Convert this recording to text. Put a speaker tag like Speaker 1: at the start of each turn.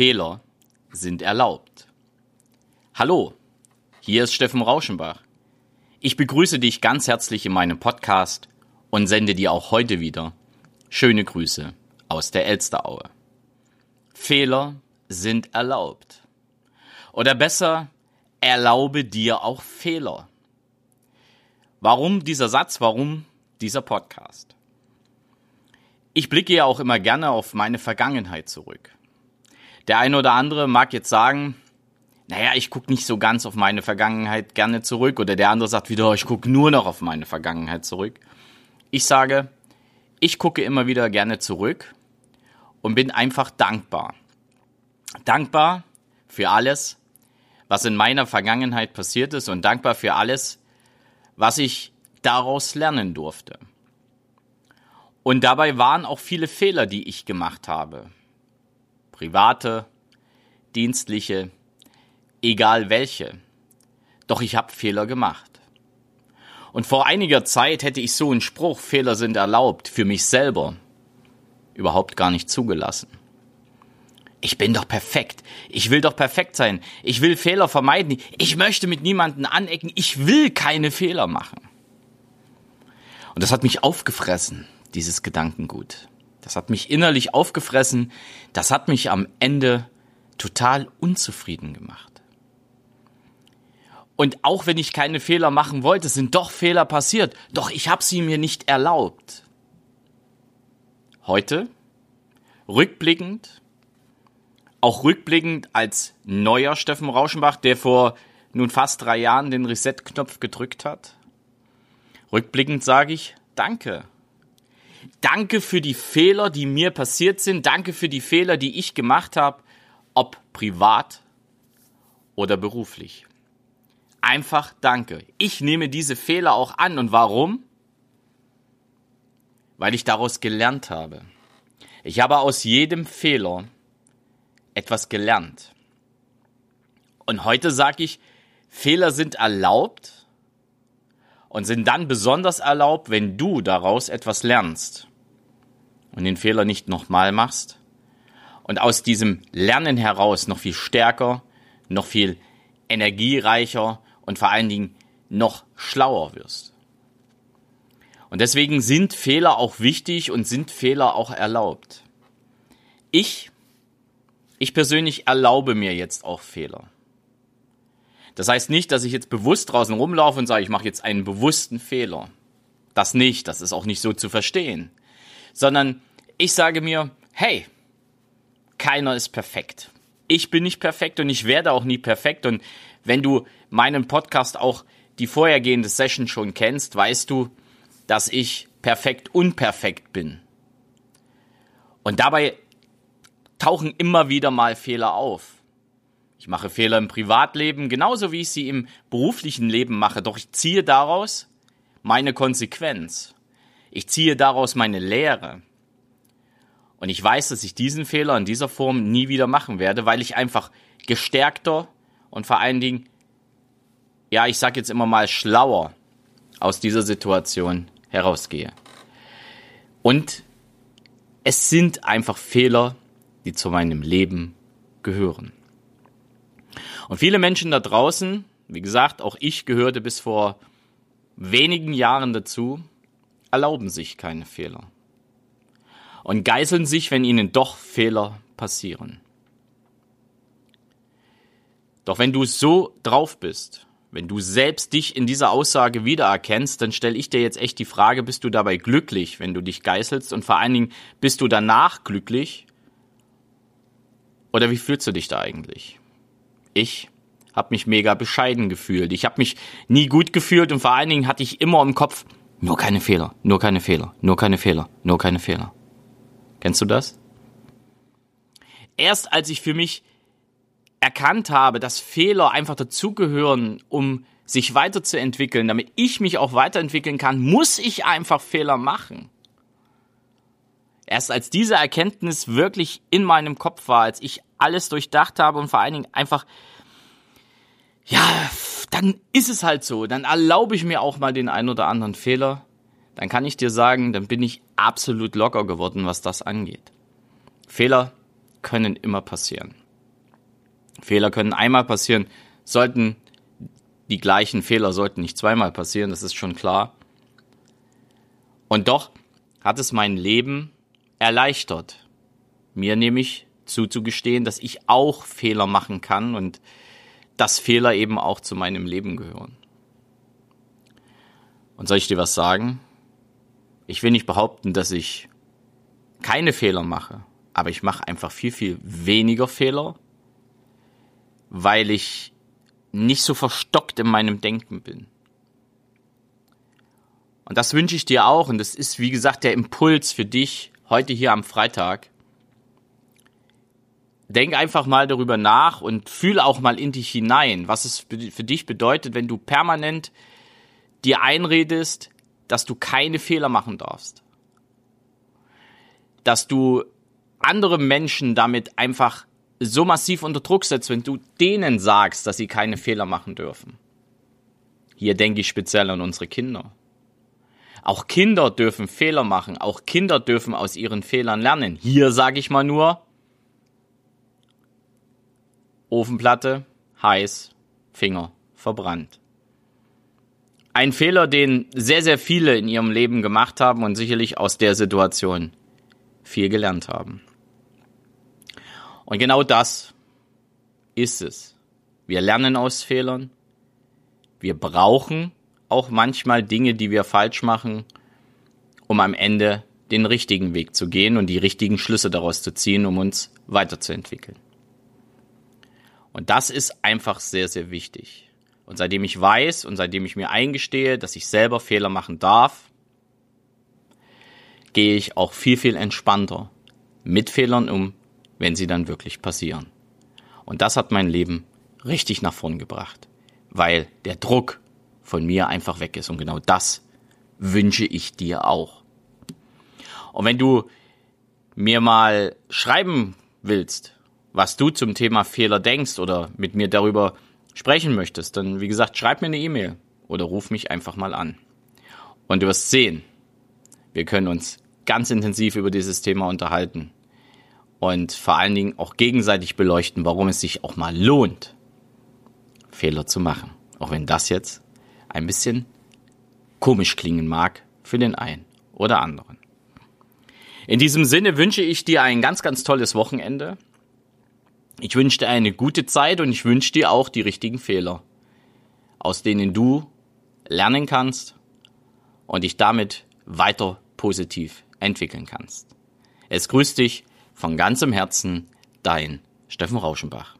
Speaker 1: Fehler sind erlaubt. Hallo, hier ist Steffen Rauschenbach. Ich begrüße dich ganz herzlich in meinem Podcast und sende dir auch heute wieder schöne Grüße aus der Elsteraue. Fehler sind erlaubt. Oder besser, erlaube dir auch Fehler. Warum dieser Satz? Warum dieser Podcast? Ich blicke ja auch immer gerne auf meine Vergangenheit zurück. Der eine oder andere mag jetzt sagen, naja, ich gucke nicht so ganz auf meine Vergangenheit gerne zurück. Oder der andere sagt wieder, ich gucke nur noch auf meine Vergangenheit zurück. Ich sage, ich gucke immer wieder gerne zurück und bin einfach dankbar. Dankbar für alles, was in meiner Vergangenheit passiert ist und dankbar für alles, was ich daraus lernen durfte. Und dabei waren auch viele Fehler, die ich gemacht habe. Private, dienstliche, egal welche. Doch ich habe Fehler gemacht. Und vor einiger Zeit hätte ich so einen Spruch, Fehler sind erlaubt, für mich selber überhaupt gar nicht zugelassen. Ich bin doch perfekt. Ich will doch perfekt sein. Ich will Fehler vermeiden. Ich möchte mit niemanden anecken. Ich will keine Fehler machen. Und das hat mich aufgefressen, dieses Gedankengut. Das hat mich innerlich aufgefressen. Das hat mich am Ende total unzufrieden gemacht. Und auch wenn ich keine Fehler machen wollte, sind doch Fehler passiert. Doch ich habe sie mir nicht erlaubt. Heute, rückblickend, auch rückblickend als neuer Steffen Rauschenbach, der vor nun fast drei Jahren den Reset-Knopf gedrückt hat. Rückblickend sage ich Danke. Danke für die Fehler, die mir passiert sind. Danke für die Fehler, die ich gemacht habe, ob privat oder beruflich. Einfach Danke. Ich nehme diese Fehler auch an. Und warum? Weil ich daraus gelernt habe. Ich habe aus jedem Fehler etwas gelernt. Und heute sage ich, Fehler sind erlaubt und sind dann besonders erlaubt, wenn du daraus etwas lernst und den Fehler nicht nochmal machst und aus diesem Lernen heraus noch viel stärker, noch viel energiereicher und vor allen Dingen noch schlauer wirst. Und deswegen sind Fehler auch wichtig und sind Fehler auch erlaubt. Ich, ich persönlich erlaube mir jetzt auch Fehler. Das heißt nicht, dass ich jetzt bewusst draußen rumlaufe und sage, ich mache jetzt einen bewussten Fehler. Das nicht, das ist auch nicht so zu verstehen. Sondern ich sage mir, hey, keiner ist perfekt. Ich bin nicht perfekt und ich werde auch nie perfekt. Und wenn du meinen Podcast auch die vorhergehende Session schon kennst, weißt du, dass ich perfekt unperfekt bin. Und dabei tauchen immer wieder mal Fehler auf. Ich mache Fehler im Privatleben, genauso wie ich sie im beruflichen Leben mache, doch ich ziehe daraus meine Konsequenz. Ich ziehe daraus meine Lehre. Und ich weiß, dass ich diesen Fehler in dieser Form nie wieder machen werde, weil ich einfach gestärkter und vor allen Dingen, ja, ich sag jetzt immer mal schlauer aus dieser Situation herausgehe. Und es sind einfach Fehler, die zu meinem Leben gehören. Und viele Menschen da draußen, wie gesagt, auch ich gehörte bis vor wenigen Jahren dazu, erlauben sich keine Fehler. Und geißeln sich, wenn ihnen doch Fehler passieren. Doch wenn du so drauf bist, wenn du selbst dich in dieser Aussage wiedererkennst, dann stelle ich dir jetzt echt die Frage, bist du dabei glücklich, wenn du dich geißelst und vor allen Dingen, bist du danach glücklich? Oder wie fühlst du dich da eigentlich? Ich habe mich mega bescheiden gefühlt. Ich habe mich nie gut gefühlt und vor allen Dingen hatte ich immer im Kopf, nur keine Fehler, nur keine Fehler, nur keine Fehler, nur keine Fehler. Kennst du das? Erst als ich für mich erkannt habe, dass Fehler einfach dazugehören, um sich weiterzuentwickeln, damit ich mich auch weiterentwickeln kann, muss ich einfach Fehler machen. Erst als diese Erkenntnis wirklich in meinem Kopf war, als ich alles durchdacht habe und vor allen Dingen einfach, ja, dann ist es halt so. Dann erlaube ich mir auch mal den ein oder anderen Fehler. Dann kann ich dir sagen, dann bin ich absolut locker geworden, was das angeht. Fehler können immer passieren. Fehler können einmal passieren, sollten die gleichen Fehler sollten nicht zweimal passieren, das ist schon klar. Und doch hat es mein Leben erleichtert, mir nämlich zuzugestehen, dass ich auch Fehler machen kann und dass Fehler eben auch zu meinem Leben gehören. Und soll ich dir was sagen? Ich will nicht behaupten, dass ich keine Fehler mache, aber ich mache einfach viel, viel weniger Fehler, weil ich nicht so verstockt in meinem Denken bin. Und das wünsche ich dir auch. Und das ist, wie gesagt, der Impuls für dich heute hier am Freitag. Denk einfach mal darüber nach und fühl auch mal in dich hinein, was es für dich bedeutet, wenn du permanent dir einredest, dass du keine Fehler machen darfst. Dass du andere Menschen damit einfach so massiv unter Druck setzt, wenn du denen sagst, dass sie keine Fehler machen dürfen. Hier denke ich speziell an unsere Kinder. Auch Kinder dürfen Fehler machen, auch Kinder dürfen aus ihren Fehlern lernen. Hier sage ich mal nur, Ofenplatte, heiß, Finger verbrannt. Ein Fehler, den sehr, sehr viele in ihrem Leben gemacht haben und sicherlich aus der Situation viel gelernt haben. Und genau das ist es. Wir lernen aus Fehlern. Wir brauchen auch manchmal Dinge, die wir falsch machen, um am Ende den richtigen Weg zu gehen und die richtigen Schlüsse daraus zu ziehen, um uns weiterzuentwickeln. Und das ist einfach sehr, sehr wichtig. Und seitdem ich weiß und seitdem ich mir eingestehe, dass ich selber Fehler machen darf, gehe ich auch viel, viel entspannter mit Fehlern um, wenn sie dann wirklich passieren. Und das hat mein Leben richtig nach vorn gebracht, weil der Druck von mir einfach weg ist. Und genau das wünsche ich dir auch. Und wenn du mir mal schreiben willst, was du zum Thema Fehler denkst oder mit mir darüber sprechen möchtest, dann wie gesagt, schreib mir eine E-Mail oder ruf mich einfach mal an. Und du wirst sehen, wir können uns ganz intensiv über dieses Thema unterhalten und vor allen Dingen auch gegenseitig beleuchten, warum es sich auch mal lohnt, Fehler zu machen. Auch wenn das jetzt ein bisschen komisch klingen mag für den einen oder anderen. In diesem Sinne wünsche ich dir ein ganz, ganz tolles Wochenende. Ich wünsche dir eine gute Zeit und ich wünsche dir auch die richtigen Fehler, aus denen du lernen kannst und dich damit weiter positiv entwickeln kannst. Es grüßt dich von ganzem Herzen, dein Steffen Rauschenbach.